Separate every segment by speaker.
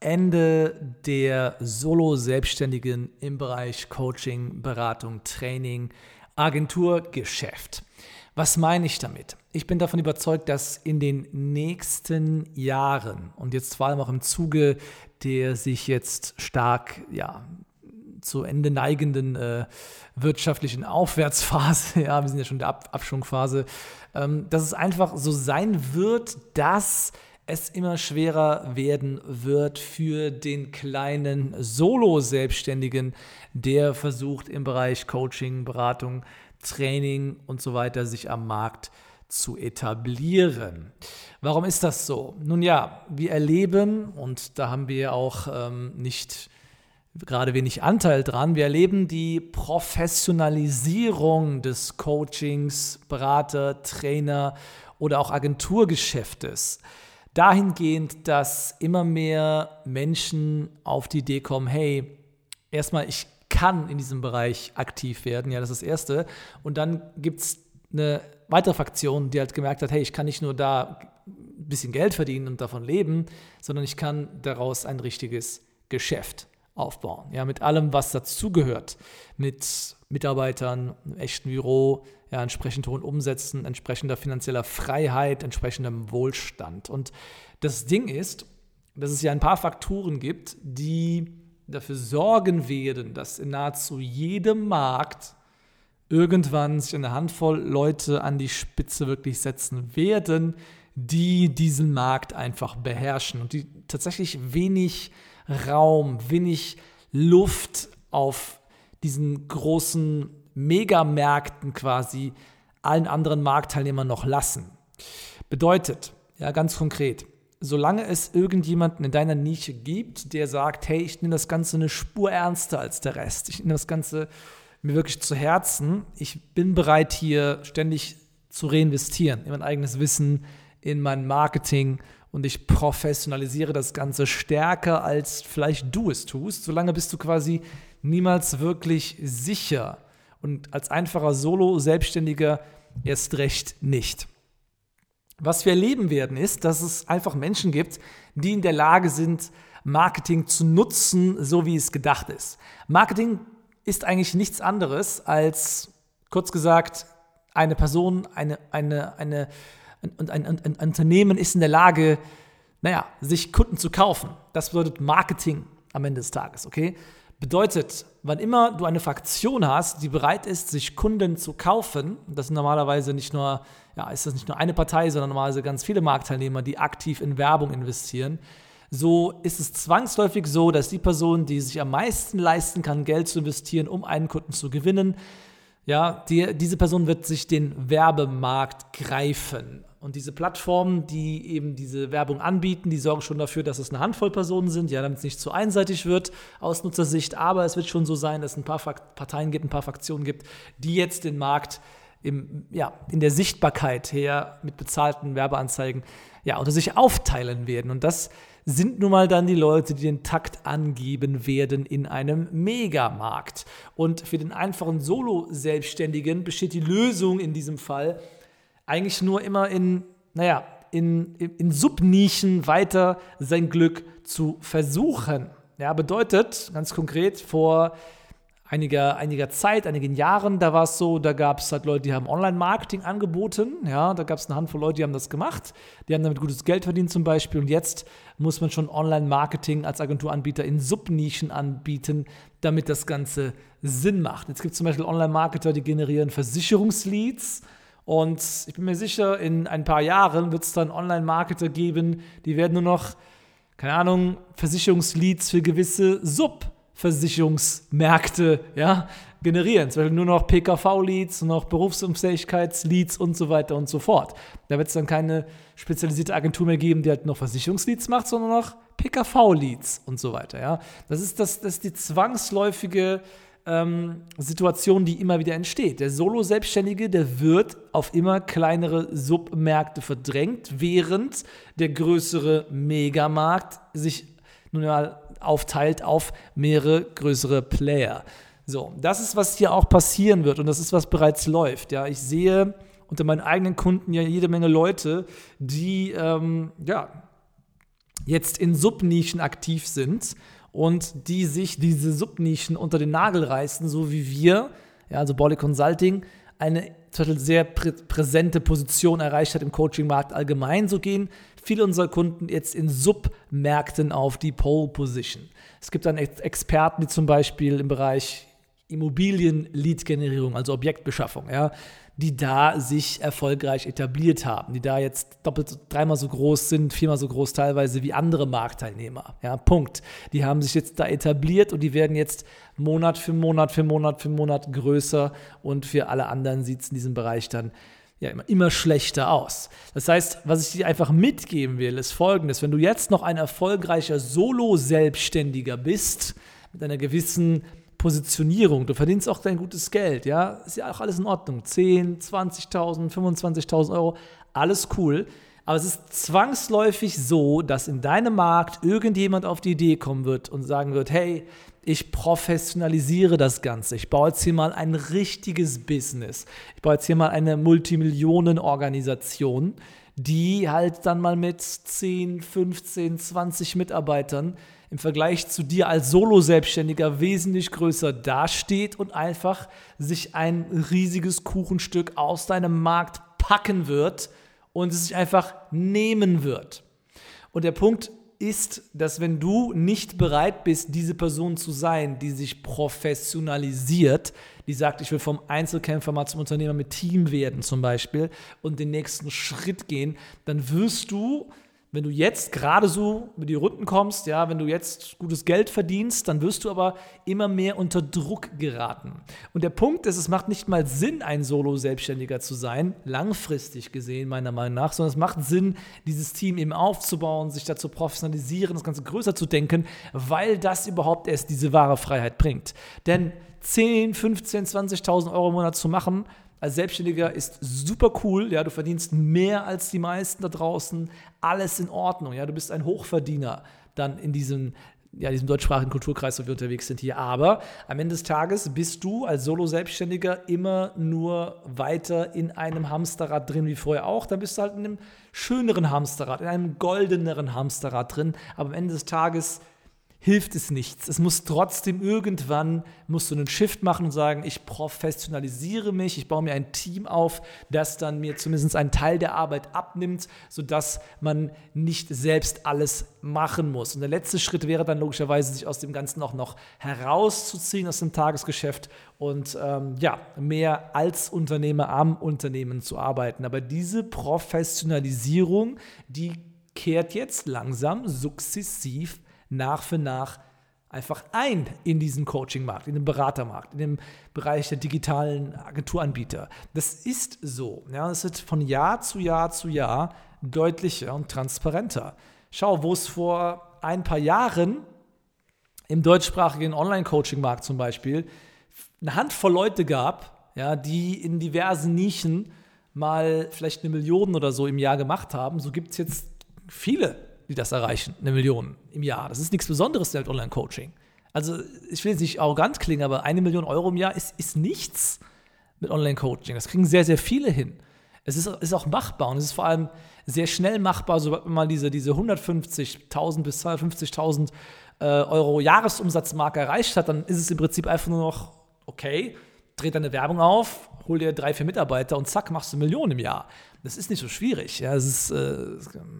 Speaker 1: Ende der Solo-Selbstständigen im Bereich Coaching, Beratung, Training, Agenturgeschäft. Was meine ich damit? Ich bin davon überzeugt, dass in den nächsten Jahren und jetzt vor allem auch im Zuge der sich jetzt stark ja, zu Ende neigenden äh, wirtschaftlichen Aufwärtsphase, ja, wir sind ja schon in der Ab Abschwungphase, ähm, dass es einfach so sein wird, dass es immer schwerer werden wird für den kleinen Solo-Selbstständigen, der versucht im Bereich Coaching, Beratung, Training und so weiter sich am Markt zu etablieren. Warum ist das so? Nun ja, wir erleben, und da haben wir auch ähm, nicht gerade wenig Anteil dran, wir erleben die Professionalisierung des Coachings, Berater, Trainer oder auch Agenturgeschäftes dahingehend, dass immer mehr Menschen auf die Idee kommen, hey, erstmal, ich kann in diesem Bereich aktiv werden, ja, das ist das Erste. Und dann gibt es eine weitere Fraktion, die halt gemerkt hat, hey, ich kann nicht nur da ein bisschen Geld verdienen und davon leben, sondern ich kann daraus ein richtiges Geschäft aufbauen. Ja, mit allem, was dazugehört. Mit Mitarbeitern, einem echten Büro, ja, entsprechend hohen Umsätzen, entsprechender finanzieller Freiheit, entsprechendem Wohlstand. Und das Ding ist, dass es ja ein paar Faktoren gibt, die dafür sorgen werden, dass in nahezu jedem Markt irgendwann sich eine Handvoll Leute an die Spitze wirklich setzen werden, die diesen Markt einfach beherrschen und die tatsächlich wenig Raum, wenig Luft auf diesen großen Megamärkten quasi allen anderen Marktteilnehmern noch lassen. Bedeutet, ja, ganz konkret, solange es irgendjemanden in deiner Nische gibt, der sagt, hey, ich nehme das Ganze eine Spur ernster als der Rest, ich nehme das Ganze mir wirklich zu Herzen, ich bin bereit hier ständig zu reinvestieren in mein eigenes Wissen, in mein Marketing und ich professionalisiere das Ganze stärker, als vielleicht du es tust, solange bist du quasi niemals wirklich sicher und als einfacher Solo-Selbstständiger erst recht nicht. Was wir erleben werden, ist, dass es einfach Menschen gibt, die in der Lage sind, Marketing zu nutzen, so wie es gedacht ist. Marketing ist eigentlich nichts anderes als, kurz gesagt, eine Person, eine, eine, eine, ein, ein, ein, ein Unternehmen ist in der Lage, naja, sich Kunden zu kaufen. Das bedeutet Marketing am Ende des Tages, okay? Bedeutet, wann immer du eine Fraktion hast, die bereit ist, sich Kunden zu kaufen, das sind normalerweise nicht nur, ja, ist das nicht nur eine Partei, sondern normalerweise ganz viele Marktteilnehmer, die aktiv in Werbung investieren, so ist es zwangsläufig so, dass die Person, die sich am meisten leisten kann, Geld zu investieren, um einen Kunden zu gewinnen, ja, die, diese Person wird sich den Werbemarkt greifen. Und diese Plattformen, die eben diese Werbung anbieten, die sorgen schon dafür, dass es eine Handvoll Personen sind, ja, damit es nicht zu einseitig wird aus Nutzersicht. Aber es wird schon so sein, dass es ein paar Parteien gibt, ein paar Fraktionen gibt, die jetzt den Markt im, ja, in der Sichtbarkeit her mit bezahlten Werbeanzeigen ja, unter sich aufteilen werden. Und das sind nun mal dann die Leute, die den Takt angeben werden in einem Megamarkt. Und für den einfachen Solo-Selbstständigen besteht die Lösung in diesem Fall eigentlich nur immer in, naja, in, in, Subnischen weiter sein Glück zu versuchen. Ja, bedeutet ganz konkret vor einiger, einiger Zeit, einigen Jahren, da war es so, da gab es halt Leute, die haben Online-Marketing angeboten, ja, da gab es eine Handvoll Leute, die haben das gemacht, die haben damit gutes Geld verdient zum Beispiel und jetzt muss man schon Online-Marketing als Agenturanbieter in Subnischen anbieten, damit das Ganze Sinn macht. Jetzt gibt es zum Beispiel Online-Marketer, die generieren Versicherungsleads Und ich bin mir sicher, in ein paar Jahren wird es dann Online-Marketer geben, die werden nur noch, keine Ahnung, Versicherungsleads für gewisse Sub-Versicherungsmärkte ja, generieren. Zum Beispiel nur noch PKV-Leads, nur noch Berufsunfähigkeits-Leads und so weiter und so fort. Da wird es dann keine spezialisierte Agentur mehr geben, die halt noch Versicherungsleads macht, sondern noch PKV-Leads und so weiter. Ja. Das, ist das, das ist die zwangsläufige ähm, Situation, die immer wieder entsteht. Der Solo-Selbstständige, der wird auf immer kleinere Submärkte verdrängt, während der größere Megamarkt sich nun mal aufteilt auf mehrere größere Player. So, das ist, was hier auch passieren wird und das ist, was bereits läuft. Ja, ich sehe unter meinen eigenen Kunden ja jede Menge Leute, die ähm, ja, jetzt in Subnischen aktiv sind und die sich diese Subnischen unter den Nagel reißen, so wie wir, ja, also Bolly Consulting, eine sehr prä präsente Position erreicht hat im Coaching-Markt allgemein. So gehen viele unserer Kunden jetzt in Submärkten auf die Pole Position. Es gibt dann Experten, die zum Beispiel im Bereich Immobilien-Lead-Generierung, also Objektbeschaffung, ja, die da sich erfolgreich etabliert haben, die da jetzt doppelt, dreimal so groß sind, viermal so groß teilweise wie andere Marktteilnehmer. Ja, Punkt. Die haben sich jetzt da etabliert und die werden jetzt Monat für Monat für Monat für Monat größer und für alle anderen sieht es in diesem Bereich dann ja immer, immer schlechter aus. Das heißt, was ich dir einfach mitgeben will, ist folgendes. Wenn du jetzt noch ein erfolgreicher Solo-Selbstständiger bist, mit einer gewissen Positionierung. Du verdienst auch dein gutes Geld, ja. Ist ja auch alles in Ordnung. 10, 20.000, 25.000 Euro, alles cool. Aber es ist zwangsläufig so, dass in deinem Markt irgendjemand auf die Idee kommen wird und sagen wird, hey, ich professionalisiere das Ganze. Ich baue jetzt hier mal ein richtiges Business. Ich baue jetzt hier mal eine Multimillionen-Organisation, die halt dann mal mit 10, 15, 20 Mitarbeitern im Vergleich zu dir als Solo-Selbstständiger wesentlich größer dasteht und einfach sich ein riesiges Kuchenstück aus deinem Markt packen wird und es sich einfach nehmen wird. Und der Punkt ist, dass wenn du nicht bereit bist, diese Person zu sein, die sich professionalisiert, die sagt, ich will vom Einzelkämpfer mal zum Unternehmer mit Team werden zum Beispiel und den nächsten Schritt gehen, dann wirst du wenn du jetzt gerade so mit die Runden kommst, ja, wenn du jetzt gutes Geld verdienst, dann wirst du aber immer mehr unter Druck geraten. Und der Punkt ist, es macht nicht mal Sinn, ein Solo-Selbstständiger zu sein, langfristig gesehen, meiner Meinung nach, sondern es macht Sinn, dieses Team eben aufzubauen, sich dazu professionalisieren, das Ganze größer zu denken, weil das überhaupt erst diese wahre Freiheit bringt. Denn 10, 15, 20.000 Euro im Monat zu machen, als Selbstständiger ist super cool, ja, du verdienst mehr als die meisten da draußen, alles in Ordnung, ja, du bist ein Hochverdiener dann in diesem ja, diesem deutschsprachigen Kulturkreis, wo wir unterwegs sind hier. Aber am Ende des Tages bist du als Solo-Selbstständiger immer nur weiter in einem Hamsterrad drin wie vorher auch. Dann bist du halt in einem schöneren Hamsterrad, in einem goldeneren Hamsterrad drin. Aber am Ende des Tages hilft es nichts. Es muss trotzdem irgendwann, musst du einen Shift machen und sagen, ich professionalisiere mich, ich baue mir ein Team auf, das dann mir zumindest einen Teil der Arbeit abnimmt, sodass man nicht selbst alles machen muss. Und der letzte Schritt wäre dann logischerweise, sich aus dem Ganzen auch noch herauszuziehen aus dem Tagesgeschäft und ähm, ja, mehr als Unternehmer am Unternehmen zu arbeiten. Aber diese Professionalisierung, die kehrt jetzt langsam sukzessiv nach für nach einfach ein in diesen Coaching-Markt, in den Beratermarkt, in den Bereich der digitalen Agenturanbieter. Das ist so. Ja, es wird von Jahr zu Jahr zu Jahr deutlicher und transparenter. Schau, wo es vor ein paar Jahren im deutschsprachigen Online-Coaching-Markt zum Beispiel eine Handvoll Leute gab, ja, die in diversen Nischen mal vielleicht eine Million oder so im Jahr gemacht haben. So gibt es jetzt viele die das erreichen, eine Million im Jahr. Das ist nichts Besonderes, halt Online-Coaching. Also ich will jetzt nicht arrogant klingen, aber eine Million Euro im Jahr ist, ist nichts mit Online-Coaching. Das kriegen sehr, sehr viele hin. Es ist, ist auch machbar und es ist vor allem sehr schnell machbar, sobald man mal diese, diese 150.000 bis 250.000 äh, Euro Jahresumsatzmarke erreicht hat, dann ist es im Prinzip einfach nur noch, okay, dreht deine Werbung auf, hol dir drei, vier Mitarbeiter und zack, machst du Millionen im Jahr. Das ist nicht so schwierig. Ja, das ist, äh,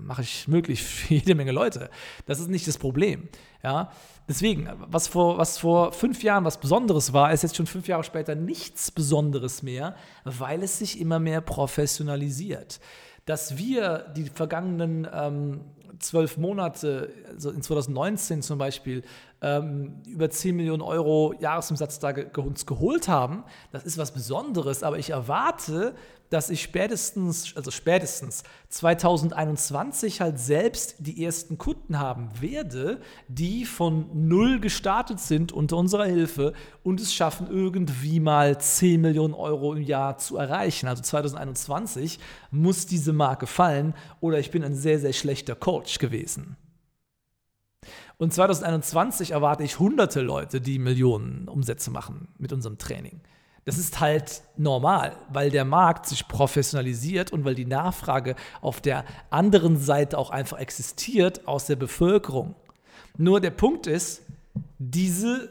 Speaker 1: mache ich möglich für jede Menge Leute. Das ist nicht das Problem. Ja, deswegen, was vor, was vor fünf Jahren was Besonderes war, ist jetzt schon fünf Jahre später nichts Besonderes mehr, weil es sich immer mehr professionalisiert. Dass wir die vergangenen ähm, zwölf Monate, also in 2019 zum Beispiel, ähm, über 10 Millionen Euro Jahresumsatz da ge uns geholt haben, das ist was Besonderes, aber ich erwarte, dass ich spätestens, also spätestens 2021 halt selbst die ersten Kunden haben werde, die von null gestartet sind unter unserer Hilfe und es schaffen, irgendwie mal 10 Millionen Euro im Jahr zu erreichen. Also 2021 muss diese Marke fallen oder ich bin ein sehr, sehr schlechter Coach gewesen. Und 2021 erwarte ich hunderte Leute, die Millionen Umsätze machen mit unserem Training. Das ist halt normal, weil der Markt sich professionalisiert und weil die Nachfrage auf der anderen Seite auch einfach existiert aus der Bevölkerung. Nur der Punkt ist, diese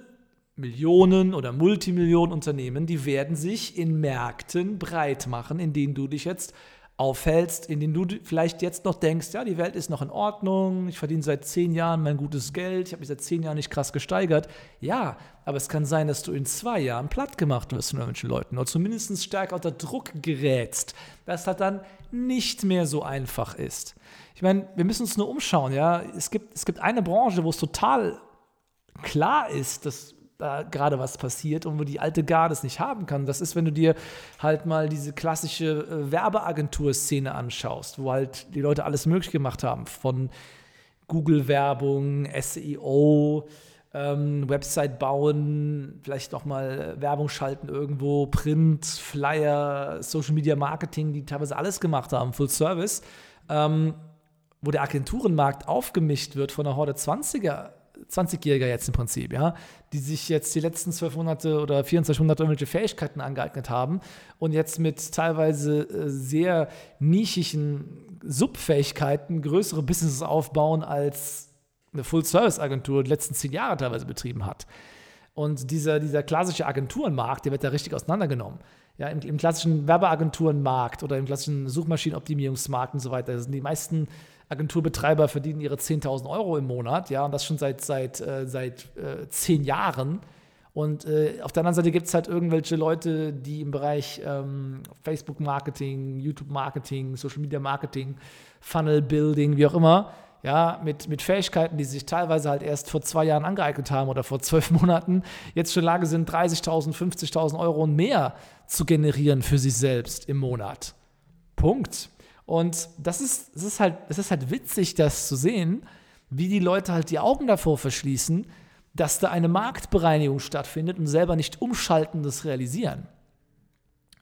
Speaker 1: Millionen oder Multimillionen Unternehmen, die werden sich in Märkten breit machen, in denen du dich jetzt aufhältst, in denen du vielleicht jetzt noch denkst, ja, die Welt ist noch in Ordnung, ich verdiene seit zehn Jahren mein gutes Geld, ich habe mich seit zehn Jahren nicht krass gesteigert. Ja, aber es kann sein, dass du in zwei Jahren platt gemacht wirst von irgendwelchen Leuten oder zumindest stärker unter Druck gerätst, dass das dann nicht mehr so einfach ist. Ich meine, wir müssen uns nur umschauen, ja. Es gibt, es gibt eine Branche, wo es total klar ist, dass da gerade was passiert und wo die alte Garde es nicht haben kann. Das ist, wenn du dir halt mal diese klassische äh, Werbeagentur-Szene anschaust, wo halt die Leute alles möglich gemacht haben, von Google-Werbung, SEO, ähm, Website bauen, vielleicht nochmal Werbung schalten irgendwo, Print, Flyer, Social Media Marketing, die teilweise alles gemacht haben, Full Service, ähm, wo der Agenturenmarkt aufgemischt wird von einer Horde 20er 20-Jähriger jetzt im Prinzip, ja, die sich jetzt die letzten zwölf Monate oder 24 Monate irgendwelche Fähigkeiten angeeignet haben und jetzt mit teilweise äh, sehr nischigen Subfähigkeiten größere Businesses aufbauen, als eine Full-Service-Agentur die letzten zehn Jahre teilweise betrieben hat. Und dieser, dieser klassische Agenturenmarkt, der wird da richtig auseinandergenommen. Ja, im, im klassischen Werbeagenturenmarkt oder im klassischen Suchmaschinenoptimierungsmarkt und so weiter sind die meisten Agenturbetreiber verdienen ihre 10.000 Euro im Monat, ja, und das schon seit, seit, äh, seit äh, zehn Jahren. Und äh, auf der anderen Seite gibt es halt irgendwelche Leute, die im Bereich ähm, Facebook-Marketing, YouTube-Marketing, Social-Media-Marketing, Funnel-Building, wie auch immer, ja, mit, mit Fähigkeiten, die sich teilweise halt erst vor zwei Jahren angeeignet haben oder vor zwölf Monaten, jetzt schon in der Lage sind, 30.000, 50.000 Euro und mehr zu generieren für sich selbst im Monat. Punkt. Und das ist, das ist, halt, das ist halt witzig, das zu sehen, wie die Leute halt die Augen davor verschließen, dass da eine Marktbereinigung stattfindet und selber nicht umschalten, das realisieren.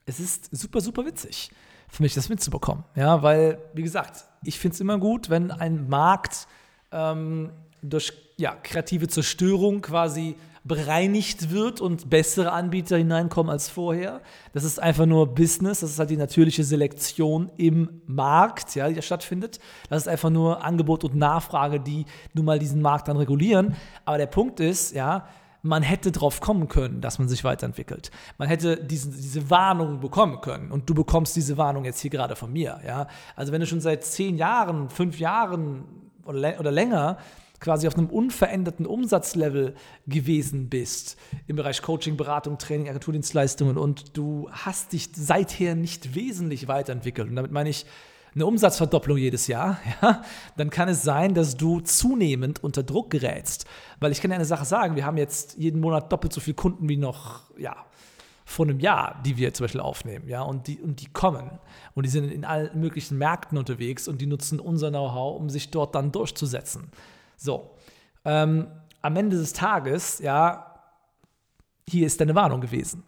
Speaker 1: Es ist super, super witzig für mich, das mitzubekommen. Ja, weil, wie gesagt, ich finde es immer gut, wenn ein Markt ähm, durch ja, kreative Zerstörung quasi bereinigt wird und bessere Anbieter hineinkommen als vorher. Das ist einfach nur Business, das ist halt die natürliche Selektion im Markt, ja, die da stattfindet. Das ist einfach nur Angebot und Nachfrage, die nun mal diesen Markt dann regulieren. Aber der Punkt ist, ja, man hätte drauf kommen können, dass man sich weiterentwickelt. Man hätte diesen, diese Warnung bekommen können. Und du bekommst diese Warnung jetzt hier gerade von mir. Ja? Also wenn du schon seit zehn Jahren, fünf Jahren oder, oder länger quasi auf einem unveränderten Umsatzlevel gewesen bist im Bereich Coaching, Beratung, Training, Agenturdienstleistungen und du hast dich seither nicht wesentlich weiterentwickelt. Und damit meine ich eine Umsatzverdopplung jedes Jahr, ja, dann kann es sein, dass du zunehmend unter Druck gerätst. Weil ich kann dir eine Sache sagen, wir haben jetzt jeden Monat doppelt so viele Kunden wie noch, ja, vor einem Jahr, die wir zum Beispiel aufnehmen, ja, und die, und die kommen und die sind in allen möglichen Märkten unterwegs und die nutzen unser Know-how, um sich dort dann durchzusetzen. So, ähm, am Ende des Tages, ja, hier ist deine Warnung gewesen.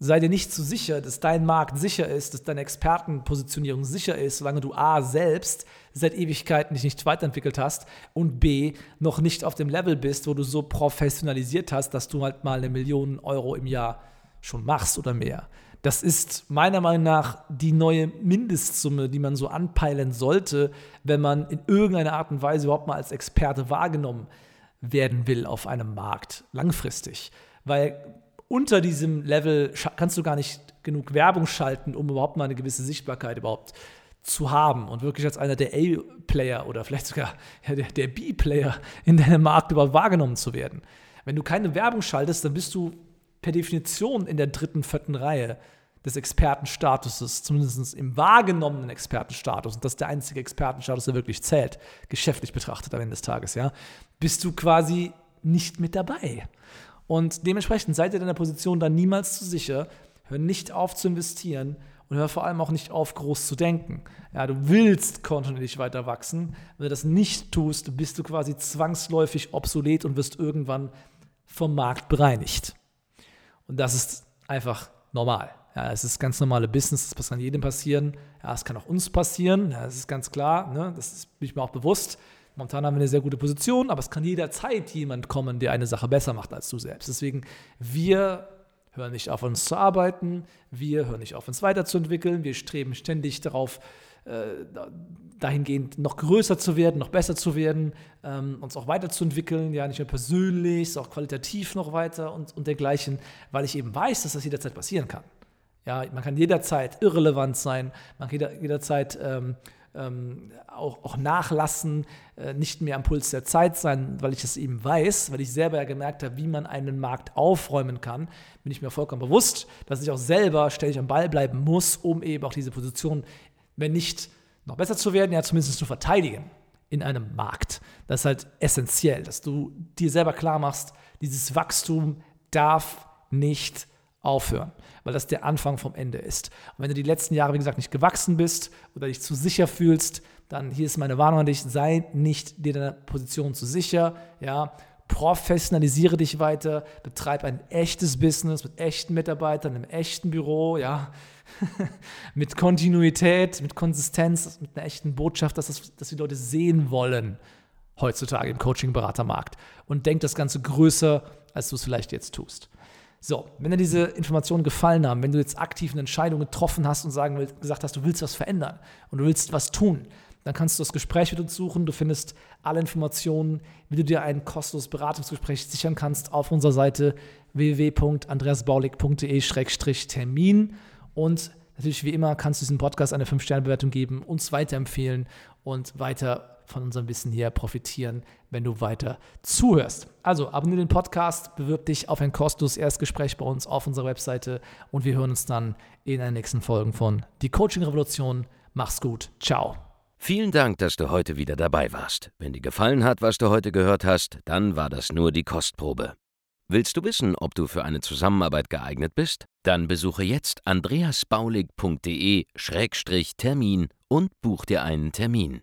Speaker 1: Sei dir nicht zu so sicher, dass dein Markt sicher ist, dass deine Expertenpositionierung sicher ist, solange du A selbst seit Ewigkeiten dich nicht weiterentwickelt hast und B noch nicht auf dem Level bist, wo du so professionalisiert hast, dass du halt mal eine Million Euro im Jahr schon machst oder mehr. Das ist meiner Meinung nach die neue Mindestsumme, die man so anpeilen sollte, wenn man in irgendeiner Art und Weise überhaupt mal als Experte wahrgenommen werden will auf einem Markt langfristig. Weil unter diesem Level kannst du gar nicht genug Werbung schalten, um überhaupt mal eine gewisse Sichtbarkeit überhaupt zu haben und wirklich als einer der A-Player oder vielleicht sogar der, der B-Player in deinem Markt überhaupt wahrgenommen zu werden. Wenn du keine Werbung schaltest, dann bist du per Definition in der dritten, vierten Reihe des Expertenstatuses, zumindest im wahrgenommenen Expertenstatus, und das ist der einzige Expertenstatus, der wirklich zählt, geschäftlich betrachtet am Ende des Tages, ja, bist du quasi nicht mit dabei. Und dementsprechend seid ihr in der Position dann niemals zu sicher, hör nicht auf zu investieren und hör vor allem auch nicht auf, groß zu denken. Ja, du willst kontinuierlich weiter wachsen. Wenn du das nicht tust, bist du quasi zwangsläufig obsolet und wirst irgendwann vom Markt bereinigt. Und das ist einfach normal. Ja, es ist ganz normale Business, das kann jedem passieren. Ja, es kann auch uns passieren, ja, das ist ganz klar, ne? das ist, bin ich mir auch bewusst. Momentan haben wir eine sehr gute Position, aber es kann jederzeit jemand kommen, der eine Sache besser macht als du selbst. Deswegen, wir hören nicht auf, uns zu arbeiten, wir hören nicht auf, uns weiterzuentwickeln, wir streben ständig darauf, äh, dahingehend noch größer zu werden, noch besser zu werden, ähm, uns auch weiterzuentwickeln, ja, nicht nur persönlich, auch qualitativ noch weiter und, und dergleichen, weil ich eben weiß, dass das jederzeit passieren kann. Ja, man kann jederzeit irrelevant sein, man kann jederzeit ähm, ähm, auch, auch, nachlassen, äh, nicht mehr am Puls der Zeit sein, weil ich es eben weiß, weil ich selber ja gemerkt habe, wie man einen Markt aufräumen kann, bin ich mir vollkommen bewusst, dass ich auch selber ständig am Ball bleiben muss, um eben auch diese Position, wenn nicht noch besser zu werden, ja zumindest zu verteidigen in einem Markt. Das ist halt essentiell, dass du dir selber klar machst, dieses Wachstum darf nicht aufhören, weil das der Anfang vom Ende ist. Und wenn du die letzten Jahre, wie gesagt, nicht gewachsen bist oder dich zu sicher fühlst, dann hier ist meine Warnung an dich, sei nicht dir deiner Position zu sicher, ja, professionalisiere dich weiter, betreib ein echtes Business mit echten Mitarbeitern, im echten Büro, ja, mit Kontinuität, mit Konsistenz, mit einer echten Botschaft, dass, das, dass die Leute sehen wollen heutzutage im Coaching-Beratermarkt und denk das Ganze größer, als du es vielleicht jetzt tust. So, wenn dir diese Informationen gefallen haben, wenn du jetzt aktiv eine Entscheidung getroffen hast und sagen, gesagt hast, du willst was verändern und du willst was tun, dann kannst du das Gespräch mit uns suchen. Du findest alle Informationen, wie du dir ein kostenloses Beratungsgespräch sichern kannst auf unserer Seite www.andreasbaulig.de-termin. Und natürlich wie immer kannst du diesem Podcast eine 5-Sterne-Bewertung geben, uns weiterempfehlen und weiter von unserem Wissen hier profitieren, wenn du weiter zuhörst. Also abonniere den Podcast, bewirb dich auf ein kostenloses Erstgespräch bei uns auf unserer Webseite und wir hören uns dann in den nächsten Folgen von Die Coaching Revolution. Mach's gut. Ciao.
Speaker 2: Vielen Dank, dass du heute wieder dabei warst. Wenn dir gefallen hat, was du heute gehört hast, dann war das nur die Kostprobe. Willst du wissen, ob du für eine Zusammenarbeit geeignet bist? Dann besuche jetzt andreasbaulig.de-termin und buch dir einen Termin.